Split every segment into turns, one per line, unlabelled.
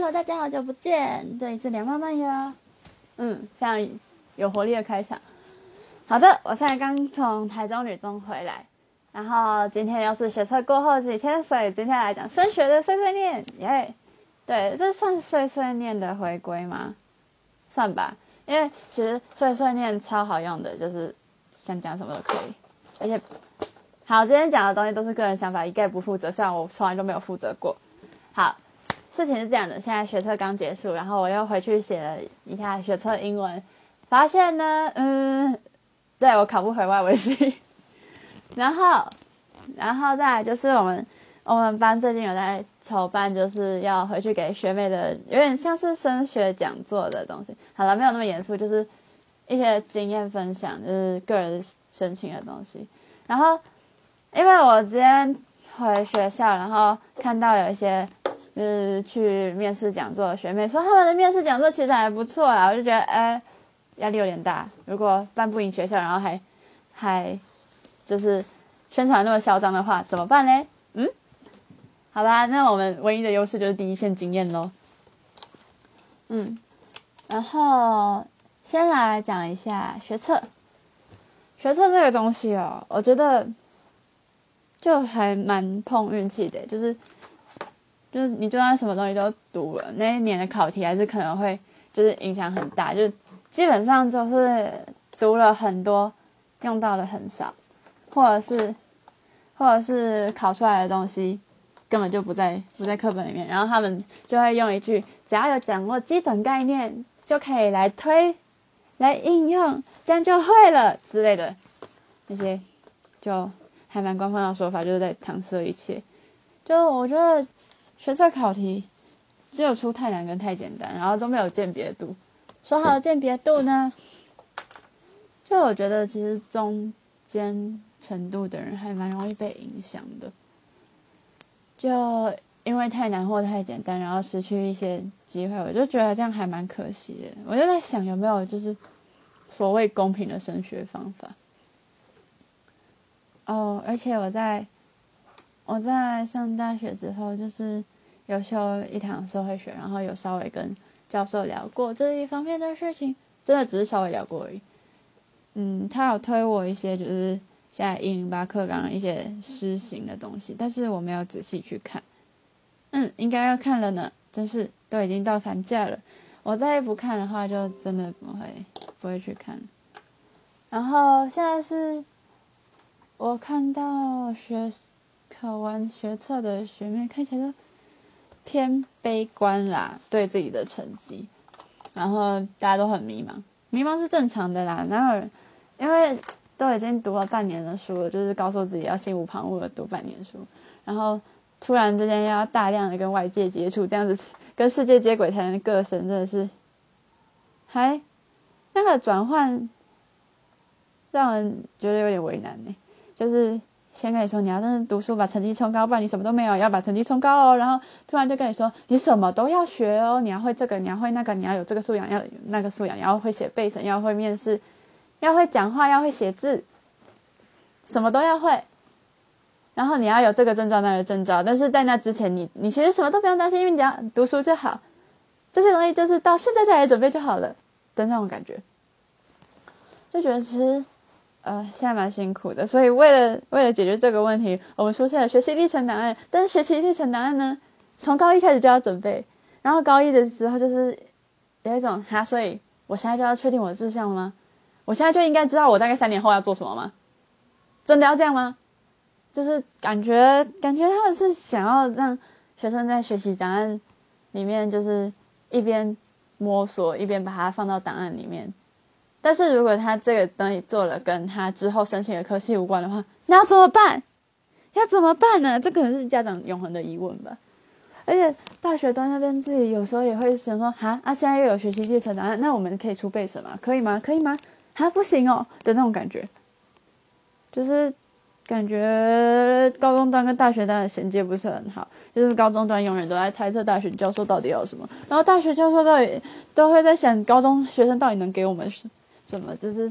Hello，大家好久不见，这里是梁妈妈呀。嗯，非常有活力的开场。好的，我现在刚从台中女中回来，然后今天又是学测过后几天，所以今天来讲升学的碎碎念，耶！对，这算碎碎念的回归吗？算吧，因为其实碎碎念超好用的，就是想讲什么都可以，而且好，今天讲的东西都是个人想法，一概不负责，虽然我从来都没有负责过。好。事情是这样的，现在学测刚结束，然后我又回去写了一下学测英文，发现呢，嗯，对我考不回外文系，然后，然后再来就是我们我们班最近有在筹办，就是要回去给学妹的，有点像是升学讲座的东西。好了，没有那么严肃，就是一些经验分享，就是个人申请的东西。然后，因为我今天回学校，然后看到有一些。就是去面试讲座学妹说他们的面试讲座其实还不错啊，我就觉得哎压力有点大。如果办不赢学校，然后还还就是宣传那么嚣张的话，怎么办呢？嗯，好吧，那我们唯一的优势就是第一线经验喽。嗯，然后先来讲一下学测。学测这个东西哦，我觉得就还蛮碰运气的，就是。就是你就算什么东西都读了，那一年的考题还是可能会就是影响很大，就是基本上就是读了很多，用到的很少，或者是或者是考出来的东西根本就不在不在课本里面，然后他们就会用一句只要有掌握基本概念就可以来推来应用，这样就会了之类的那些就还蛮官方的说法，就是在搪塞一切。就我觉得。学测考题只有出太难跟太简单，然后都没有鉴别度。说好的鉴别度呢？就我觉得其实中间程度的人还蛮容易被影响的，就因为太难或太简单，然后失去一些机会，我就觉得这样还蛮可惜的。我就在想有没有就是所谓公平的升学方法。哦，而且我在。我在上大学之后，就是有修一堂社会学，然后有稍微跟教授聊过这一方面的事情，真的只是稍微聊过而已。嗯，他有推我一些就是现在一零八课纲一些施行的东西，但是我没有仔细去看。嗯，应该要看了呢，真是都已经到寒假了，我再不看的话，就真的不会不会去看。然后现在是我看到学。考完学测的学妹看起来都偏悲观啦，对自己的成绩，然后大家都很迷茫，迷茫是正常的啦。然后因为都已经读了半年的书了，就是告诉自己要心无旁骛的读半年书，然后突然之间要大量的跟外界接触，这样子跟世界接轨才能个升，真的是还那个转换让人觉得有点为难呢，就是。先跟你说你要认真读书，把成绩冲高，不然你什么都没有。要把成绩冲高哦，然后突然就跟你说你什么都要学哦，你要会这个，你要会那个，你要有这个素养，要那个素养，你要会写背审，要会面试，要会讲话，要会写字，什么都要会。然后你要有这个证照那个证照，但是在那之前，你你其实什么都不用担心，因为你只要读书就好。这些东西就是到现在再来准备就好了的那种感觉，就觉得其实。呃，现在蛮辛苦的，所以为了为了解决这个问题，我们出现了学习历程档案。但是学习历程档案呢，从高一开始就要准备，然后高一的时候就是有一种哈，所以我现在就要确定我的志向吗？我现在就应该知道我大概三年后要做什么吗？真的要这样吗？就是感觉感觉他们是想要让学生在学习档案里面，就是一边摸索一边把它放到档案里面。但是如果他这个东西做了跟他之后申请的科系无关的话，那要怎么办？要怎么办呢？这可能是家长永恒的疑问吧。而且大学端那边自己有时候也会想说：哈，啊，现在又有学习历程档案，那我们可以出备审吗？可以吗？可以吗？啊，不行哦的那种感觉，就是感觉高中端跟大学端的衔接不是很好。就是高中端永远都在猜测大学教授到底要什么，然后大学教授到底都会在想高中学生到底能给我们怎。么就是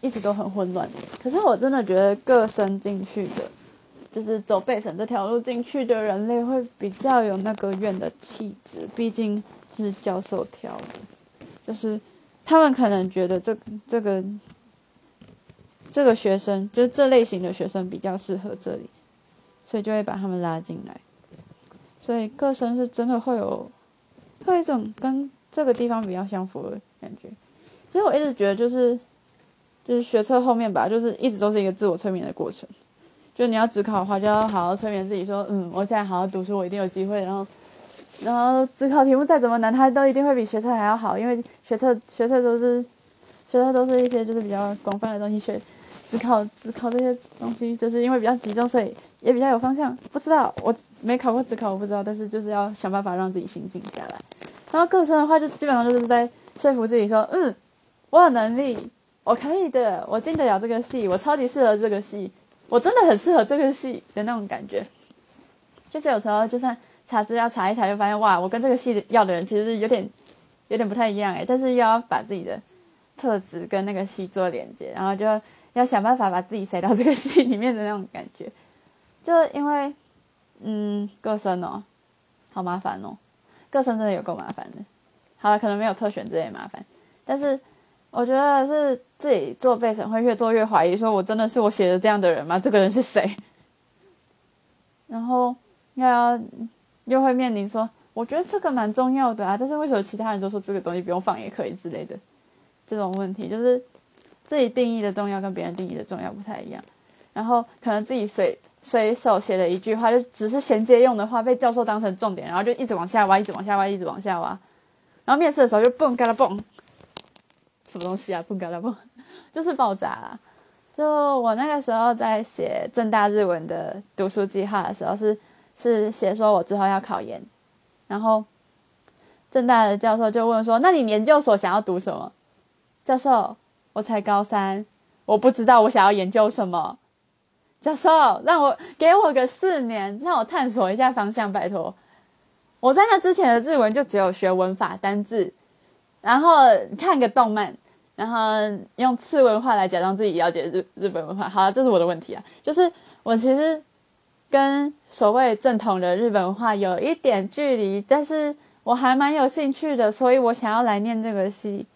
一直都很混乱，可是我真的觉得各升进去的就是走背省这条路进去的人类会比较有那个院的气质，毕竟是教授挑的，就是他们可能觉得这这个这个学生就是这类型的学生比较适合这里，所以就会把他们拉进来。所以各生是真的会有会有一种跟这个地方比较相符的感觉。其实我一直觉得就是就是学测后面吧，就是一直都是一个自我催眠的过程。就你要只考的话，就要好好催眠自己，说嗯，我现在好好读书，我一定有机会。然后然后只考题目再怎么难，它都一定会比学测还要好，因为学测学测都是学测都是一些就是比较广泛的东西学。只考只考这些东西，就是因为比较集中，所以也比较有方向。不知道我没考过只考，我不知道。但是就是要想办法让自己心静下来。然后课程的话，就基本上就是在说服自己说，嗯，我有能力，我可以的，我进得了这个戏，我超级适合这个戏，我真的很适合这个戏的那种感觉。就是有时候就算查资料查一查，就发现哇，我跟这个系要的人其实有点有点不太一样诶，但是又要把自己的特质跟那个戏做连接，然后就。要想办法把自己塞到这个戏里面的那种感觉，就因为，嗯，个生哦，好麻烦哦，个生真的有够麻烦的。好了，可能没有特选这类麻烦，但是我觉得是自己做备审会越做越怀疑，说我真的是我写的这样的人吗？这个人是谁？然后又要又会面临说，我觉得这个蛮重要的啊，但是为什么其他人都说这个东西不用放也可以之类的这种问题，就是。自己定义的重要跟别人定义的重要不太一样，然后可能自己随随手写了一句话，就只是衔接用的话，被教授当成重点，然后就一直往下挖，一直往下挖，一直往下挖，然后面试的时候就蹦嘎啦蹦，什么东西啊？蹦嘎啦蹦，就是爆炸啦！就我那个时候在写正大日文的读书计划的时候，是是写说我之后要考研，然后正大的教授就问说：“那你研究所想要读什么？”教授。我才高三，我不知道我想要研究什么。教授，让我给我个四年，让我探索一下方向，拜托。我在那之前的日文就只有学文法、单字，然后看个动漫，然后用次文化来假装自己了解日日本文化。好，这是我的问题啊，就是我其实跟所谓正统的日本文化有一点距离，但是我还蛮有兴趣的，所以我想要来念这个戏。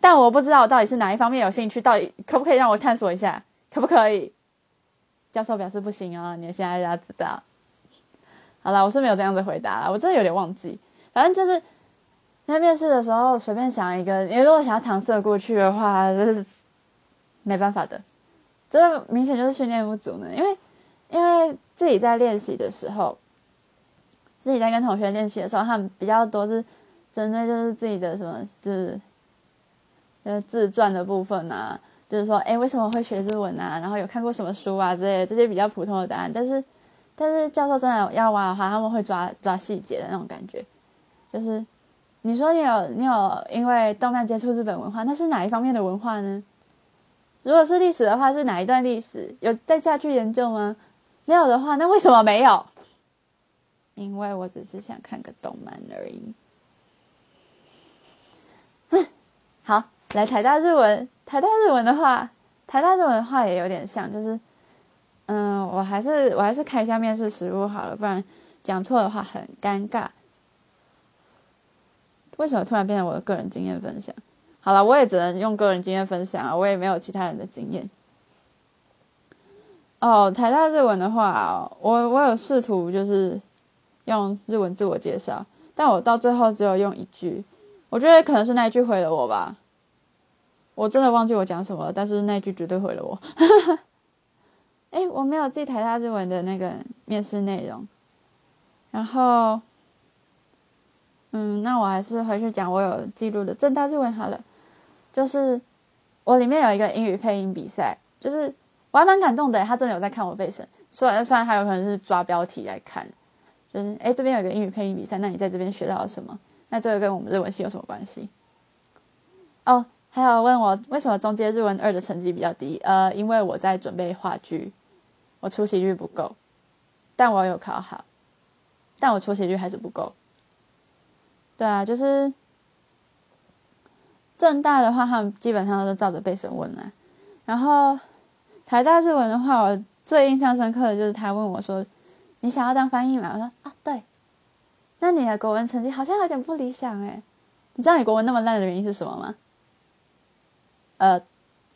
但我不知道我到底是哪一方面有兴趣，到底可不可以让我探索一下？可不可以？教授表示不行啊！你现在要知道。好了，我是没有这样子回答了，我真的有点忘记。反正就是在面试的时候随便想一个，你如果想要搪塞过去的话，就是没办法的。这明显就是训练不足呢，因为因为自己在练习的时候，自己在跟同学练习的时候，他们比较多是针对就是自己的什么就是。呃，自传的部分啊，就是说，哎，为什么会学日文啊？然后有看过什么书啊？之类的这些比较普通的答案。但是，但是教授真的要挖的话，他们会抓抓细节的那种感觉。就是，你说你有你有因为动漫接触日本文化，那是哪一方面的文化呢？如果是历史的话，是哪一段历史？有再下去研究吗？没有的话，那为什么没有？因为我只是想看个动漫而已。嗯，好。来台大日文，台大日文的话，台大日文的话也有点像，就是，嗯，我还是我还是看一下面试实物好了，不然讲错的话很尴尬。为什么突然变成我的个人经验分享？好了，我也只能用个人经验分享啊，我也没有其他人的经验。哦，台大日文的话，我我有试图就是用日文自我介绍，但我到最后只有用一句，我觉得可能是那一句毁了我吧。我真的忘记我讲什么了，但是那句绝对毁了我。哎，我没有记台大日文的那个面试内容。然后，嗯，那我还是回去讲我有记录的正大日文好了。就是我里面有一个英语配音比赛，就是我还蛮感动的，他真的有在看我背审。虽然虽然他有可能是抓标题来看，就是哎这边有个英语配音比赛，那你在这边学到了什么？那这个跟我们日文系有什么关系？哦。还有问我为什么中阶日文二的成绩比较低？呃，因为我在准备话剧，我出席率不够，但我有考好，但我出席率还是不够。对啊，就是正大的话，他们基本上都是照着背审问来，然后台大日文的话，我最印象深刻的就是他问我说：“你想要当翻译吗？”我说：“啊，对。”那你的国文成绩好像有点不理想哎，你知道你国文那么烂的原因是什么吗？呃，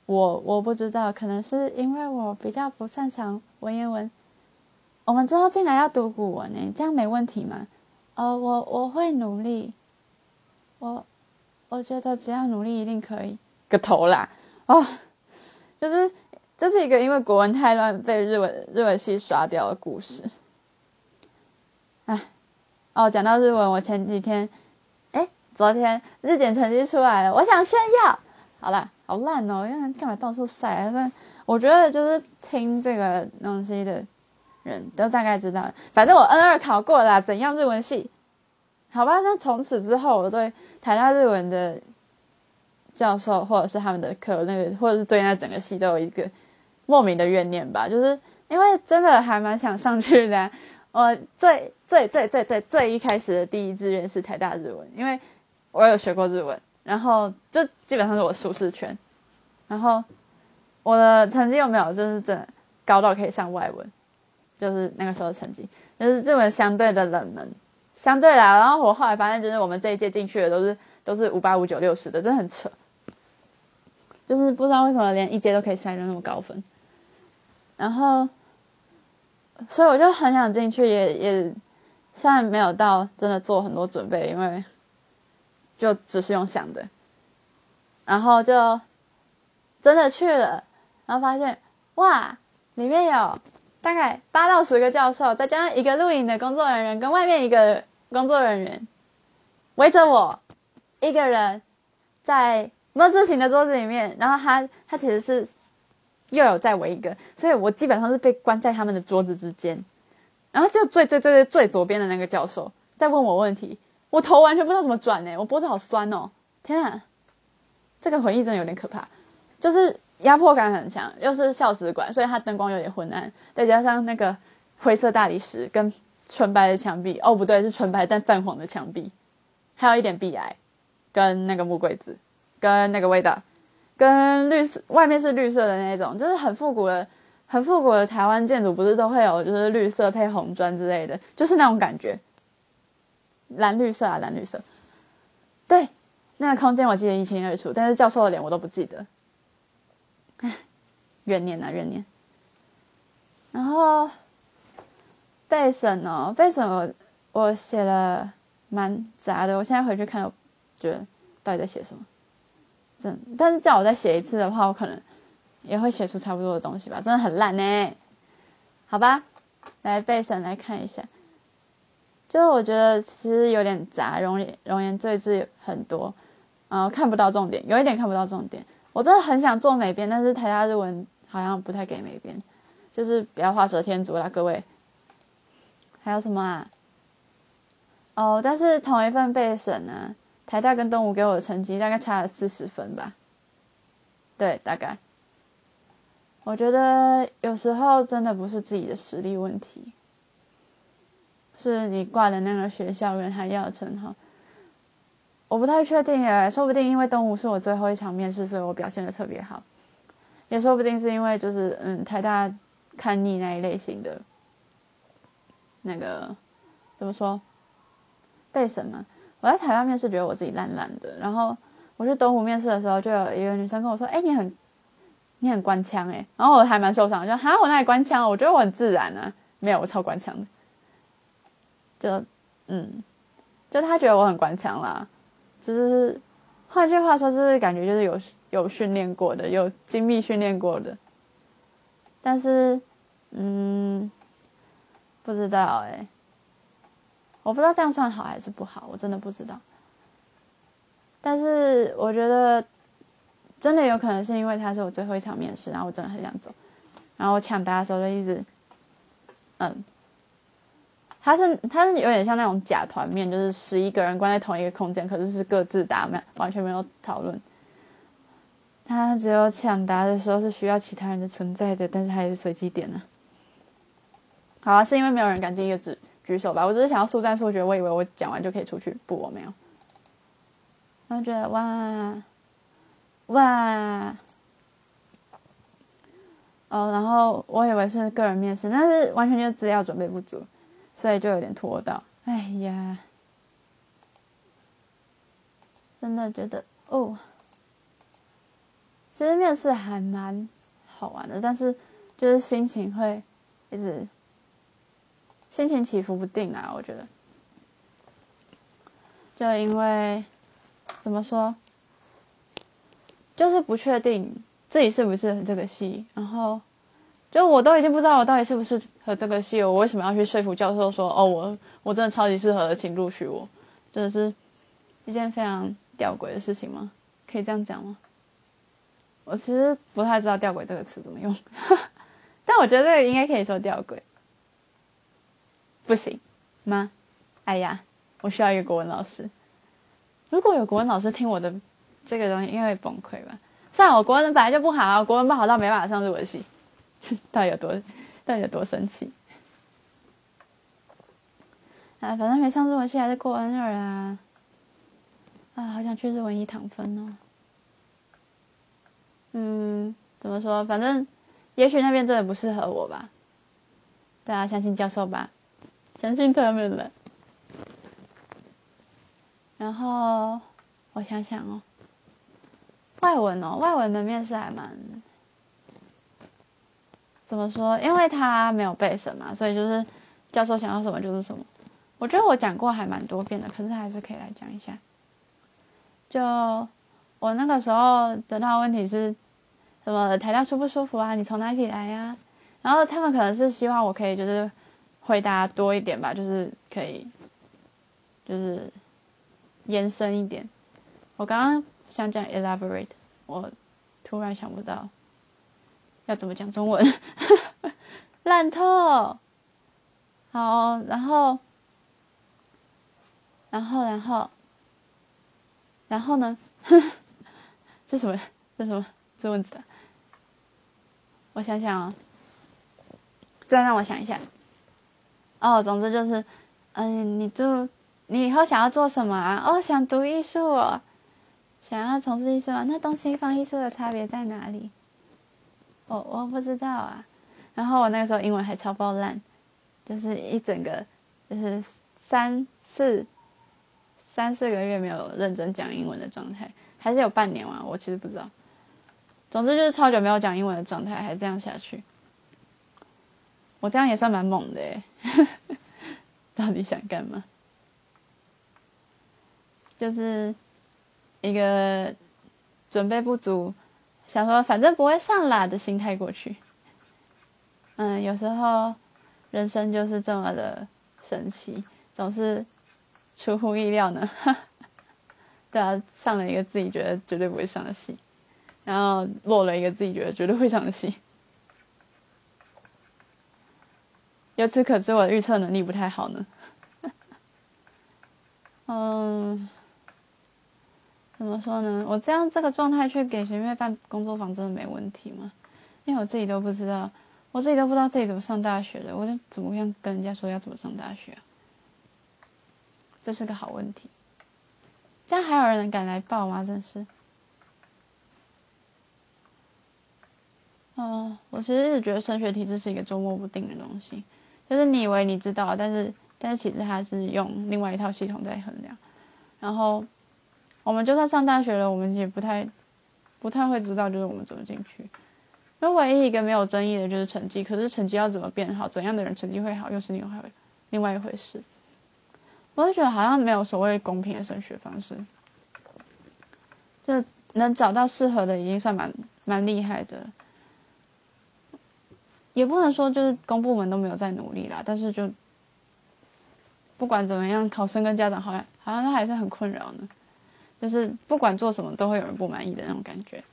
我我不知道，可能是因为我比较不擅长文言文。我们之后进来要读古文呢，这样没问题吗？呃，我我会努力，我我觉得只要努力一定可以。个头啦！哦，就是这是一个因为国文太乱被日文日文系刷掉的故事。哎，哦，讲到日文，我前几天，哎，昨天日检成绩出来了，我想炫耀。好了，好烂哦，因为干嘛到处晒？但我觉得就是听这个东西的。人都大概知道，反正我 N 二考过了，怎样日文系？好吧，那从此之后，我对台大日文的教授或者是他们的课，那个或者是对那整个系都有一个莫名的怨念吧，就是因为真的还蛮想上去的。我最最最最最最一开始的第一志愿是台大日文，因为我有学过日文，然后就基本上是我舒适圈，然后我的成绩又没有就是真的高到可以上外文。就是那个时候的成绩，就是日文相对的冷门，相对来，然后我后来发现，就是我们这一届进去的都是都是五八五九六十的，真的很扯。就是不知道为什么连一阶都可以筛的那么高分，然后，所以我就很想进去，也也虽然没有到真的做很多准备，因为就只是用想的，然后就真的去了，然后发现哇，里面有。大概八到十个教授，再加上一个录影的工作人员跟外面一个工作人员，围着我一个人在么字形的桌子里面，然后他他其实是又有在围一个，所以我基本上是被关在他们的桌子之间，然后就最最最最最左边的那个教授在问我问题，我头完全不知道怎么转呢，我脖子好酸哦，天啊，这个回忆真的有点可怕，就是。压迫感很强，又是校史馆，所以它灯光有点昏暗，再加上那个灰色大理石跟纯白的墙壁，哦不对，是纯白但泛黄的墙壁，还有一点壁癌，跟那个木柜子，跟那个味道，跟绿色外面是绿色的那种，就是很复古的，很复古的台湾建筑，不是都会有就是绿色配红砖之类的，就是那种感觉，蓝绿色啊蓝绿色，对，那个空间我记得一清二楚，但是教授的脸我都不记得。唉，怨念啊怨念。然后背审哦，背审我我写了蛮杂的。我现在回去看，我觉得到底在写什么？真，但是叫我再写一次的话，我可能也会写出差不多的东西吧。真的很烂呢。好吧，来背审来看一下。就是我觉得其实有点杂，容易容颜赘字很多，嗯，看不到重点，有一点看不到重点。我真的很想做美编，但是台大日文好像不太给美编，就是不要画蛇添足啦，各位。还有什么啊？哦，但是同一份备审呢，台大跟东吴给我的成绩大概差了四十分吧。对，大概。我觉得有时候真的不是自己的实力问题，是你挂的那个学校跟他要称号。我不太确定诶，说不定因为东吴是我最后一场面试，所以我表现的特别好，也说不定是因为就是嗯台大看腻那一类型的，那个怎么说被审嘛？我在台大面试觉得我自己烂烂的，然后我去东吴面试的时候，就有一个女生跟我说：“哎，你很你很官腔诶。”然后我还蛮受伤，就哈我那里官腔？我觉得我很自然啊，没有我超官腔的，就嗯，就他觉得我很官腔啦。就是，换句话说，就是感觉就是有有训练过的，有精密训练过的。但是，嗯，不知道哎，我不知道这样算好还是不好，我真的不知道。但是我觉得，真的有可能是因为他是我最后一场面试，然后我真的很想走，然后我抢答的时候就一直，嗯。他是他是有点像那种假团面，就是十一个人关在同一个空间，可是是各自答，没完全没有讨论。他只有抢答的时候是需要其他人的存在的，但是他也是随机点的。好啊，是因为没有人敢第一个举举手吧？我只是想要速战速决，我以为我讲完就可以出去，不，我没有。然后觉得哇哇哦，然后我以为是个人面试，但是完全就是资料准备不足，所以就有点拖到。哎呀，真的觉得哦，其实面试还蛮好玩的，但是就是心情会一直心情起伏不定啊，我觉得，就因为怎么说，就是不确定。自己适不适合这个戏？然后，就我都已经不知道我到底适不适合这个戏，我为什么要去说服教授说，哦，我我真的超级适合的，请录取我，真的是一件非常吊诡的事情吗？可以这样讲吗？我其实不太知道“吊诡”这个词怎么用，但我觉得这个应该可以说吊诡，不行吗？哎呀，我需要一个国文老师。如果有国文老师听我的这个东西，应该会崩溃吧。算了，我国文本来就不好，国文不好到没办法上日文系，到底有多，到底有多生气？啊，反正没上日文系还是过 N 二啊！啊，好想去日文一躺分哦。嗯，怎么说？反正，也许那边真的不适合我吧。大家相信教授吧，相信他们了。然后，我想想哦。外文哦，外文的面试还蛮怎么说？因为他没有背审嘛，所以就是教授想要什么就是什么。我觉得我讲过还蛮多遍的，可是还是可以来讲一下。就我那个时候得到的问题是什么？台大舒不舒服啊？你从哪里来呀？然后他们可能是希望我可以就是回答多一点吧，就是可以就是延伸一点。我刚刚。想讲 elaborate，我突然想不到要怎么讲中文，烂透。好，然后，然后，然后，然后呢？这什么？这什么？这问题？我想想啊，再让我想一下。哦，总之就是，嗯，你就你以后想要做什么啊？哦，想读艺术。想要从事艺术啊？那东西方艺术的差别在哪里？我我不知道啊。然后我那个时候英文还超爆烂，就是一整个就是三四三四个月没有认真讲英文的状态，还是有半年嘛？我其实不知道。总之就是超久没有讲英文的状态，还这样下去，我这样也算蛮猛的诶。到底想干嘛？就是。一个准备不足，想说反正不会上啦的心态过去。嗯，有时候人生就是这么的神奇，总是出乎意料呢。对啊，上了一个自己觉得绝对不会上的戏，然后落了一个自己觉得绝对会上的戏。由此可知，我的预测能力不太好呢。嗯。怎么说呢？我这样这个状态去给学妹办工作坊，真的没问题吗？因为我自己都不知道，我自己都不知道自己怎么上大学的，我就怎么样跟人家说要怎么上大学？这是个好问题。这样还有人敢来报吗？真是。哦，我其实一直觉得升学体制是一个捉摸不定的东西，就是你以为你知道，但是但是其实它是用另外一套系统在衡量，然后。我们就算上大学了，我们也不太不太会知道，就是我们怎么进去。那唯一一个没有争议的就是成绩，可是成绩要怎么变好，怎样的人成绩会好，又是另外另外一回事。我就觉得好像没有所谓公平的升学方式，就能找到适合的已经算蛮蛮厉害的。也不能说就是公部门都没有在努力啦，但是就不管怎么样，考生跟家长好像好像都还是很困扰呢。就是不管做什么都会有人不满意的那种感觉，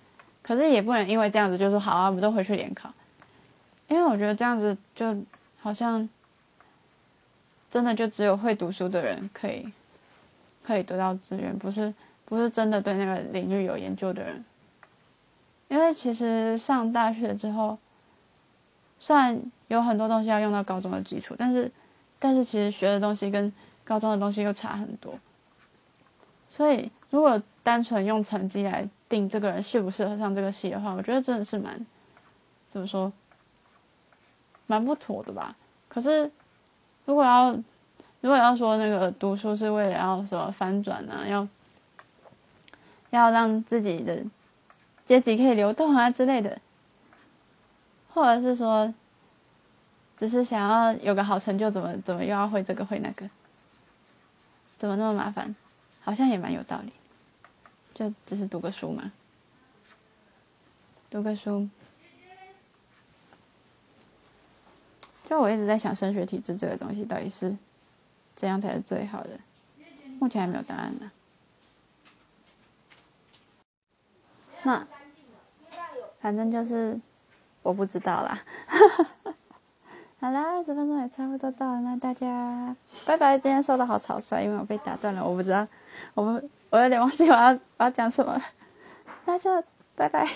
可是也不能因为这样子就说好啊，我们都回去联考，因为我觉得这样子就好像真的就只有会读书的人可以可以得到资源，不是不是真的对那个领域有研究的人，因为其实上大学之后，虽然有很多东西要用到高中的基础，但是但是其实学的东西跟高中的东西又差很多，所以。如果单纯用成绩来定这个人适不适合上这个系的话，我觉得真的是蛮怎么说蛮不妥的吧？可是如果要如果要说那个读书是为了要什么反转啊，要要让自己的阶级可以流动啊之类的，或者是说只是想要有个好成就，怎么怎么又要会这个会那个，怎么那么麻烦？好像也蛮有道理，就只是读个书嘛，读个书。就我一直在想，升学体制这个东西到底是怎样才是最好的？目前还没有答案呢。那反正就是我不知道啦。好啦，十分钟也差不多到了，那大家拜拜。今天说的好草率，因为我被打断了，我不知道，我我有点忘记我要我要讲什么了。那就拜拜。